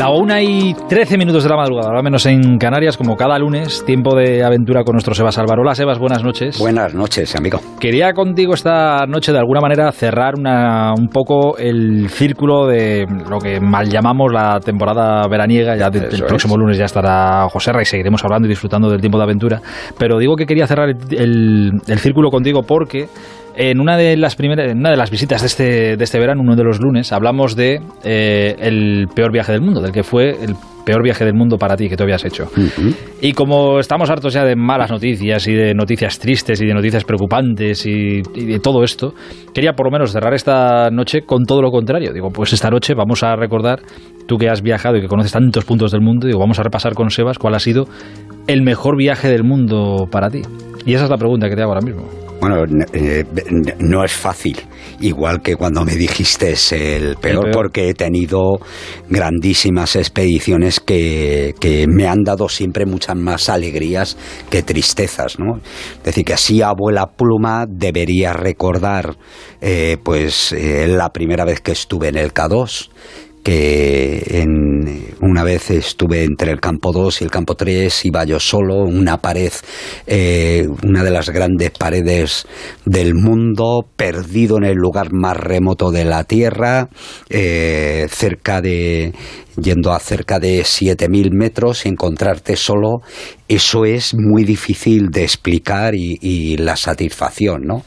La una y trece minutos de la madrugada, al menos en Canarias, como cada lunes, tiempo de aventura con nuestro Sebas Álvaro. Hola Sebas, buenas noches. Buenas noches, amigo. Quería contigo esta noche, de alguna manera, cerrar una, un poco el círculo de lo que mal llamamos la temporada veraniega. Ya de, el próximo lunes ya estará José y seguiremos hablando y disfrutando del tiempo de aventura. Pero digo que quería cerrar el, el círculo contigo porque en una de las primeras, una de las visitas de este, de este verano, uno de los lunes, hablamos de eh, el peor viaje del mundo, del que fue el peor viaje del mundo para ti que tú habías hecho. Y como estamos hartos ya de malas noticias y de noticias tristes y de noticias preocupantes y, y, de todo esto, quería por lo menos cerrar esta noche con todo lo contrario. Digo, pues esta noche vamos a recordar, tú que has viajado y que conoces tantos puntos del mundo, digo, vamos a repasar con Sebas cuál ha sido el mejor viaje del mundo para ti. Y esa es la pregunta que te hago ahora mismo. Bueno, eh, no es fácil, igual que cuando me dijiste es el peor, el peor. porque he tenido grandísimas expediciones que, que, me han dado siempre muchas más alegrías que tristezas, ¿no? Es decir, que así abuela pluma debería recordar, eh, pues, eh, la primera vez que estuve en el K2, que en, una vez estuve entre el campo 2 y el campo 3, iba yo solo, una pared, eh, una de las grandes paredes del mundo, perdido en el lugar más remoto de la Tierra, eh, cerca de yendo a cerca de 7.000 metros y encontrarte solo, eso es muy difícil de explicar y, y la satisfacción, ¿no?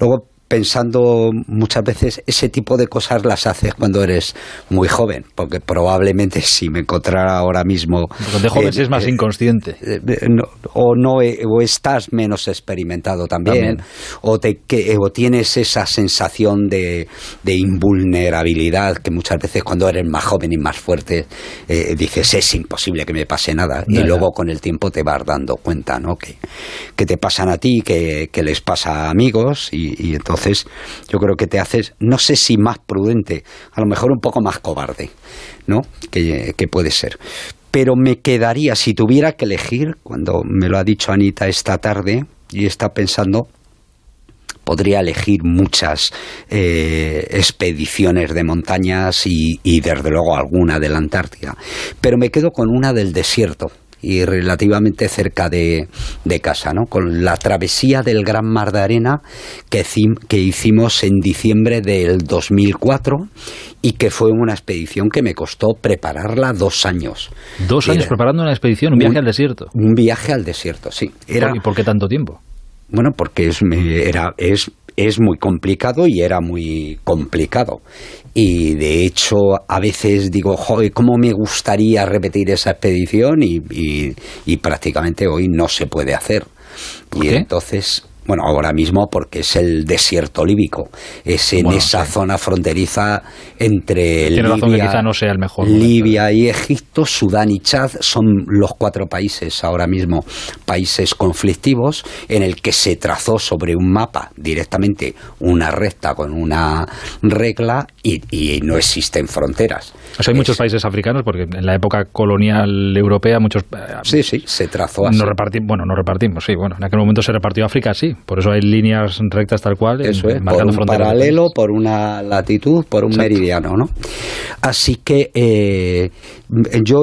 Luego, pensando muchas veces ese tipo de cosas las haces cuando eres muy joven, porque probablemente si me encontrara ahora mismo... De joven eh, es más eh, inconsciente. Eh, no, o, no, o estás menos experimentado también, también. O, te, que, o tienes esa sensación de, de, invulnerabilidad que muchas veces cuando eres más joven y más fuerte dices es imposible que me pase nada no, y luego con el tiempo te vas dando cuenta ¿no? que, que te pasan a ti, que, que les pasa a amigos y, y entonces entonces, yo creo que te haces, no sé si más prudente, a lo mejor un poco más cobarde, ¿no? Que, puede ser. Pero me quedaría, si tuviera que elegir, cuando me lo ha dicho Anita esta tarde, y está pensando, podría elegir muchas eh, expediciones de montañas y, y, desde luego alguna de la Antártida. Pero me quedo con una del desierto y relativamente cerca de, de, casa, ¿no? con la travesía del Gran Mar de Arena que, que hicimos en diciembre del 2004 y que fue una expedición que me costó prepararla dos años. ¿Dos años Era preparando una expedición, un viaje un, al desierto? Un viaje al desierto, sí. Era, ¿Y por qué tanto tiempo? Bueno, porque es, era, es es muy complicado y era muy complicado. Y de hecho, a veces digo, joder, ¿cómo me gustaría repetir esa expedición? Y, y, y prácticamente hoy no se puede hacer. Y entonces, bueno, ahora mismo porque es el desierto líbico, es en bueno, esa sí. zona fronteriza entre Tiene Libia, razón no sea el mejor Libia y Egipto, Sudán y Chad son los cuatro países ahora mismo países conflictivos en el que se trazó sobre un mapa directamente una recta con una regla y, y no existen fronteras. O sea, hay es, muchos países africanos porque en la época colonial europea muchos sí sí se trazó así. No repartimos, bueno, no repartimos, sí, bueno, en aquel momento se repartió África, sí por eso hay líneas rectas tal cual. Eso es, por un paralelo, por una latitud, por un Exacto. meridiano, ¿no? Así que eh, yo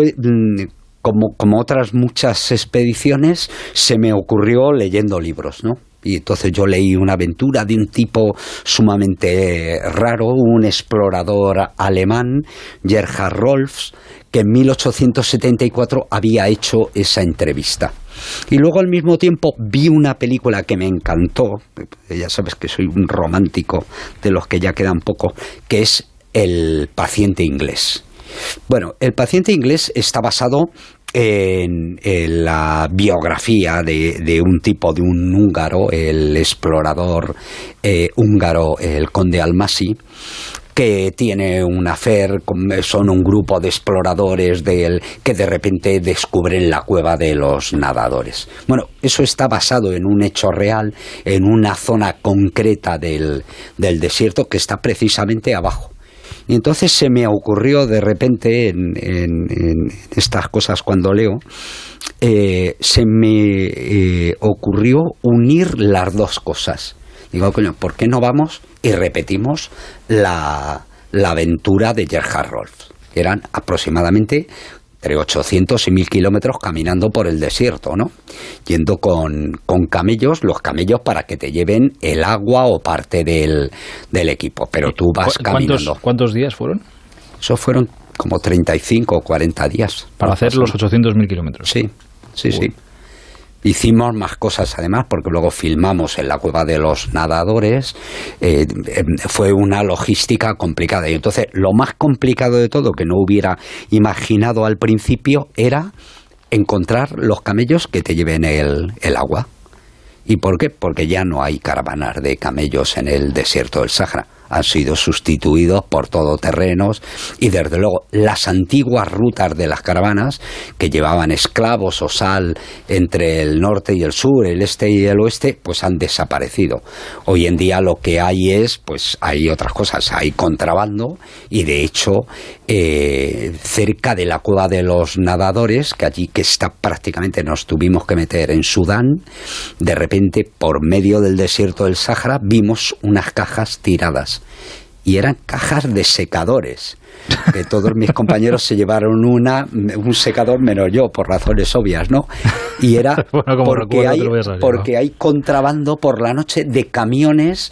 como, como otras muchas expediciones, se me ocurrió leyendo libros, ¿no? Y entonces yo leí una aventura de un tipo sumamente raro, un explorador alemán, Gerhard Rolfs, que en 1874 había hecho esa entrevista. Y luego al mismo tiempo vi una película que me encantó, ya sabes que soy un romántico de los que ya quedan poco, que es El paciente inglés. Bueno, El paciente inglés está basado en, la biografía de, un tipo, de un húngaro, el explorador eh, húngaro, el conde Almasi, que tiene una fer, son un grupo de exploradores del, que de repente descubren la cueva de los nadadores. Bueno, eso está basado en un hecho real, en una zona concreta del, del desierto que está precisamente abajo. Y entonces se me ocurrió de repente en, en, en estas cosas cuando leo, eh, se me eh, ocurrió unir las dos cosas. Digo, coño, ¿por qué no vamos y repetimos la, la aventura de Gerhard Rolf? Eran aproximadamente entre 800 y 1000 kilómetros caminando por el desierto, ¿no? Yendo con, con, camellos, los camellos para que te lleven el agua o parte del, del equipo, pero tú vas caminando. ¿Cuántos días fueron? Eso fueron como 35 o 40 días. Para hacer los 800.000 kilómetros. Sí, sí, sí. Hicimos más cosas además, porque luego filmamos en la cueva de los nadadores. Eh, em, fue una logística complicada. Y entonces, lo más complicado de todo, que no hubiera imaginado al principio, era encontrar los camellos que te lleven el, el agua. ¿Y por qué? Porque ya no hay caravanas de camellos en el desierto del Sahara han sido sustituidos por todoterrenos y desde luego las antiguas rutas de las caravanas que llevaban esclavos o sal entre el norte y el sur, el este y el oeste, pues han desaparecido. Hoy en día lo que hay es, pues hay otras cosas, hay contrabando y de hecho eh, cerca de la cueva de los nadadores, que allí que está prácticamente nos tuvimos que meter en Sudán, de repente por medio del desierto del Sáhara vimos unas cajas tiradas y eran cajas de secadores. Que todos mis compañeros se llevaron una, un secador menos yo, por razones obvias, ¿no? Y era porque, hay, porque hay contrabando por la noche de camiones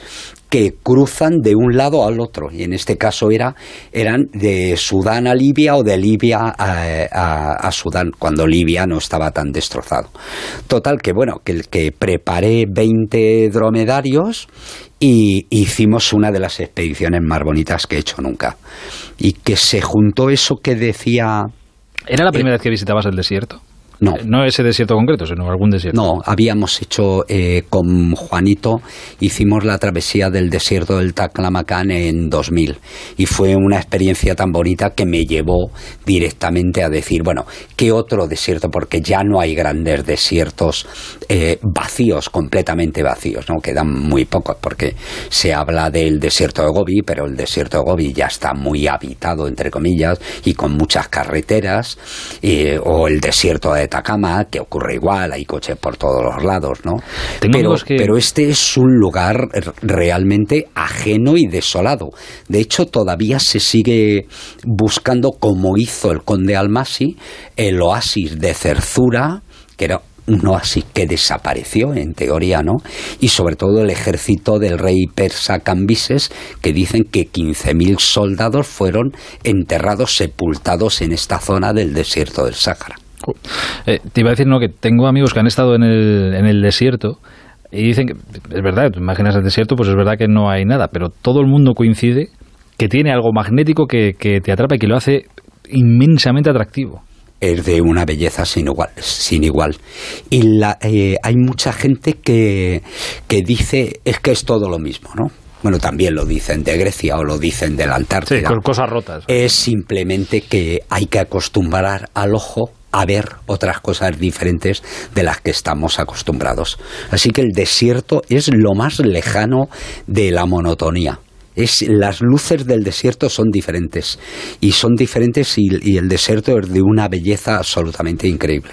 que cruzan de un lado al otro. Y en este caso era, eran de Sudán a Libia o de Libia a, a, Sudán, cuando Libia no estaba tan destrozado. Total, que bueno, que, que preparé 20 dromedarios y hicimos una de las expediciones más bonitas que he hecho nunca. Y que se juntó eso que decía... ¿Era la primera vez que visitabas el desierto? No. Eh, no ese desierto concreto, sino algún desierto. No, habíamos hecho eh, con Juanito, hicimos la travesía del desierto del Taklamakan en 2000 y fue una experiencia tan bonita que me llevó directamente a decir, bueno, ¿qué otro desierto? Porque ya no hay grandes desiertos eh, vacíos, completamente vacíos, ¿no? Quedan muy pocos porque se habla del desierto de Gobi, pero el desierto de Gobi ya está muy habitado, entre comillas, y con muchas carreteras, o el desierto de Atacama, que ocurre igual, hay coches por todos los lados, ¿no? Pero, pero este es un lugar realmente ajeno y desolado. De hecho, todavía se sigue buscando, como hizo el conde Almasi, el oasis de Cerzura, que era un oasis que desapareció, en teoría, ¿no? Y sobre todo el ejército del rey persa Cambises, que dicen que 15.000 soldados fueron enterrados, sepultados en esta zona del desierto del Sáhara. Eh, te iba a decir, no, que tengo amigos que han estado en el, en el desierto y dicen que es verdad, tú imaginas el desierto, pues es verdad que no hay nada, pero todo el mundo coincide que tiene algo magnético que, te atrapa y que lo hace inmensamente atractivo es de una belleza sin igual. Sin igual. Y la, eh, hay mucha gente que, que dice es que es todo lo mismo, ¿no? Bueno, también lo dicen de Grecia o lo dicen del Antártida. Sí, con cosas rotas. Es simplemente que hay que acostumbrar al ojo a ver otras cosas diferentes de las que estamos acostumbrados. Así que el desierto es lo más lejano de la monotonía. Es, las luces del desierto son diferentes y son diferentes y el desierto es de una belleza absolutamente increíble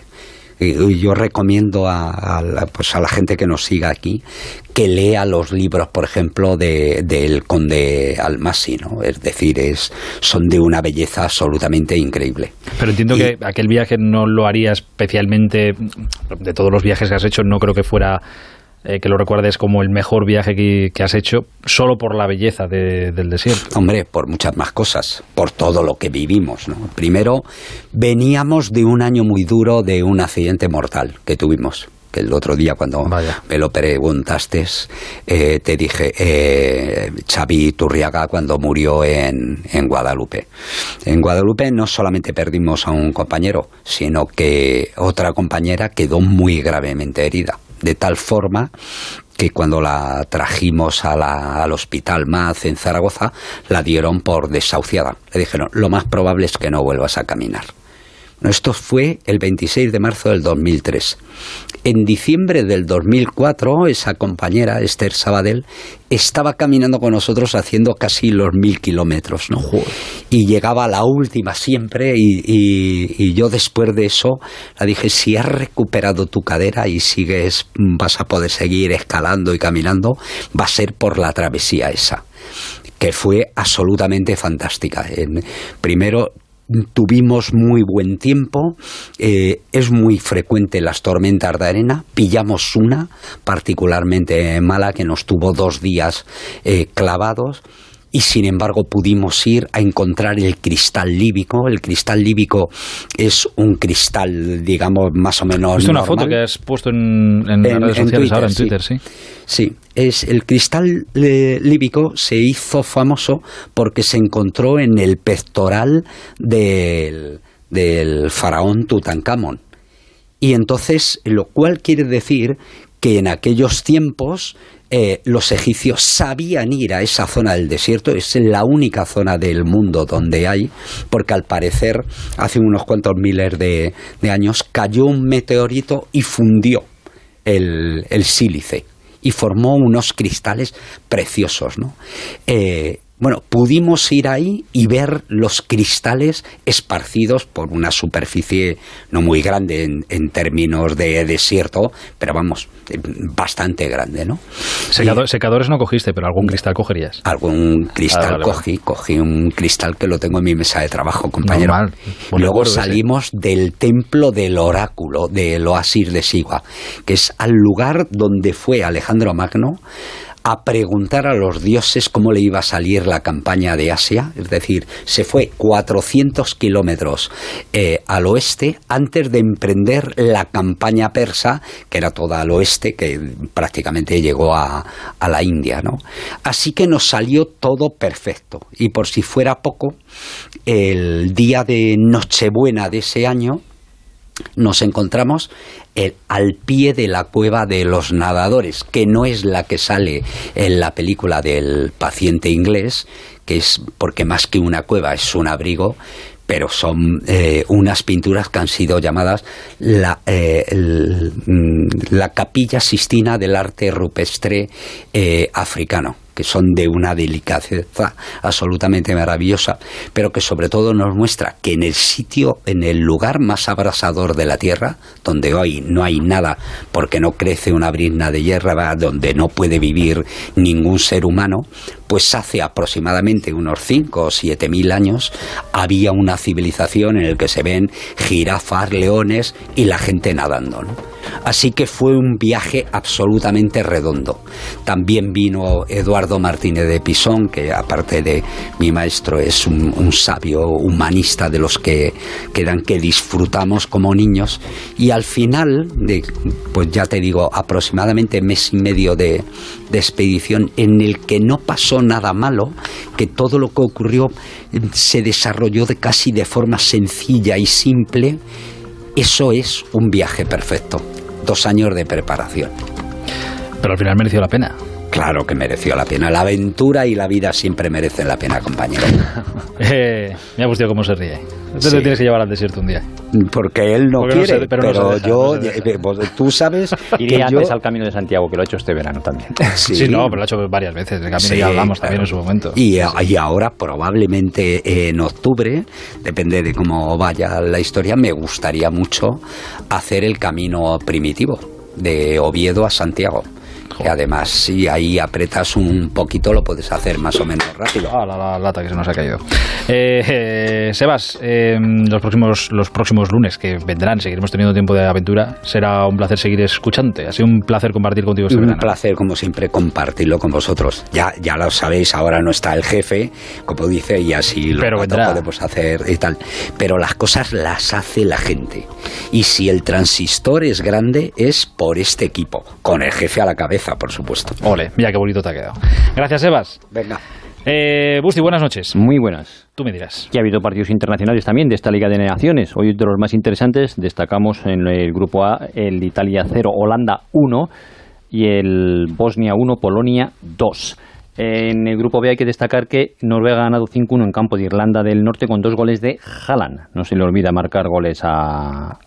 yo recomiendo a, la, pues a la gente que nos siga aquí que lea los libros, por ejemplo, de, del conde Almasi, ¿no? Es decir, es, son de una belleza absolutamente increíble. Pero entiendo que aquel viaje no lo haría especialmente, de todos los viajes que has hecho, no creo que fuera eh, que lo recuerdes como el mejor viaje que, has hecho solo por la belleza del desierto. Hombre, por muchas más cosas, por todo lo que vivimos. Primero, veníamos de un año muy duro de un accidente mortal que tuvimos que el otro día cuando me lo preguntaste, eh, te dije eh, Xavi Turriaga cuando murió en, en, Guadalupe. En Guadalupe no solamente perdimos a un compañero, sino que otra compañera quedó muy gravemente herida de tal forma que cuando la trajimos al hospital MAZ en Zaragoza, la dieron por desahuciada. Le dijeron, lo más probable es que no vuelvas a caminar. Esto fue el 26 de marzo del 2003. En diciembre del 2004, esa compañera, Esther Sabadell, estaba caminando con nosotros haciendo casi los mil kilómetros, ¿no? Y llegaba la última siempre y, yo después de eso la dije, si has recuperado tu cadera y sigues, vas a poder seguir escalando y caminando, va a ser por la travesía esa que fue absolutamente fantástica. primero, tuvimos muy buen tiempo, eh, es muy frecuente las tormentas de arena, pillamos una particularmente mala que nos tuvo dos días eh, clavados y sin embargo pudimos ir a encontrar el cristal líbico. El cristal líbico es un cristal, digamos, más o menos. Es una foto que has puesto en, redes sociales ahora en Twitter, sí. Sí, es el cristal eh, líbico se hizo famoso porque se encontró en el pectoral del, del faraón Tutankamón. Y entonces, lo cual quiere decir que en aquellos tiempos eh, los egipcios sabían ir a esa zona del desierto, es la única zona del mundo donde hay, porque al parecer hace unos cuantos miles de, años cayó un meteorito y fundió el, sílice y formó unos cristales preciosos. ¿no? Eh, bueno, pudimos ir ahí y ver los cristales esparcidos por una superficie no muy grande en, términos de desierto, pero vamos, bastante grande, ¿no? secadores no cogiste, pero algún cristal cogerías. Algún cristal ah, cogí, cogí un cristal que lo tengo en mi mesa de trabajo, compañero. Luego salimos del templo del oráculo, del oasis de Sigua, que es al lugar donde fue Alejandro Magno a preguntar a los dioses cómo le iba a salir la campaña de Asia, es decir, se fue 400 kilómetros eh, al oeste antes de emprender la campaña persa, que era toda al oeste, que prácticamente llegó a, a la India, ¿no? Así que nos salió todo perfecto. Y por si fuera poco, el día de Nochebuena de ese año, nos encontramos al pie de la cueva de los nadadores, que no es la que sale en la película del paciente inglés, que es porque más que una cueva es un abrigo, pero son eh, unas pinturas que han sido llamadas la, eh, mm, la capilla sistina del arte rupestre eh, africano que son de una delicadeza absolutamente maravillosa, pero que sobre todo nos muestra que en el sitio, en el lugar más abrasador de la Tierra, donde hoy no hay nada porque no crece una brizna de hierba, donde no puede vivir ningún ser humano, pues hace aproximadamente unos 5 o 7 mil años había una civilización en la que se ven jirafas, leones y la gente nadando. Así que fue un viaje absolutamente redondo. También vino Eduardo Martínez de Pisón, que aparte de mi maestro es un, sabio humanista de los que quedan que disfrutamos como niños. Y al final, pues ya te digo, aproximadamente mes y medio de expedición en el que no pasó nada malo, que todo lo que ocurrió eh, se desarrolló de casi de forma sencilla y simple, eso es un viaje perfecto. Dos años de preparación. Pero al final mereció la pena. Claro que mereció la pena. La aventura y la vida siempre merecen la pena, compañero. eh, me ha gustado cómo se ríe. Tú te tienes que llevar al desierto un día. Porque él no quiere, pero, yo, tú sabes Iría antes al Camino de Santiago, que lo ha hecho este verano también. Sí, no, pero lo ha hecho varias veces. El Camino ya hablamos también en su momento. Y, y ahora, probablemente en octubre, depende de cómo vaya la historia, me gustaría mucho hacer el camino primitivo de Oviedo a Santiago que además si ahí apretas un poquito lo puedes hacer más o menos rápido. Ah, la, lata que se nos ha caído. Eh, eh, Sebas, eh, los, próximos, los próximos lunes que vendrán, seguiremos teniendo tiempo de aventura. Será un placer seguir escuchándote. Ha sido un placer compartir contigo este Un placer, como siempre, compartirlo con vosotros. Ya, ya lo sabéis, ahora no está el jefe, como dice, y así lo podemos hacer y tal. Pero las cosas las hace la gente. Y si el transistor es grande, es por este equipo, con el jefe a la cabeza por supuesto. Ole, mira qué bonito te ha quedado. Gracias, Sebas. Venga. Eh, Busti, buenas noches. Muy buenas. Tú me dirás. Y ha habido partidos internacionales también de esta Liga de Naciones. Hoy de los más interesantes destacamos en el grupo A el Italia 0, Holanda 1 y el Bosnia 1, Polonia 2. En el grupo B hay que destacar que Noruega ha ganado 5-1 en campo de Irlanda del Norte con dos goles de Haaland. No se le olvida marcar goles a,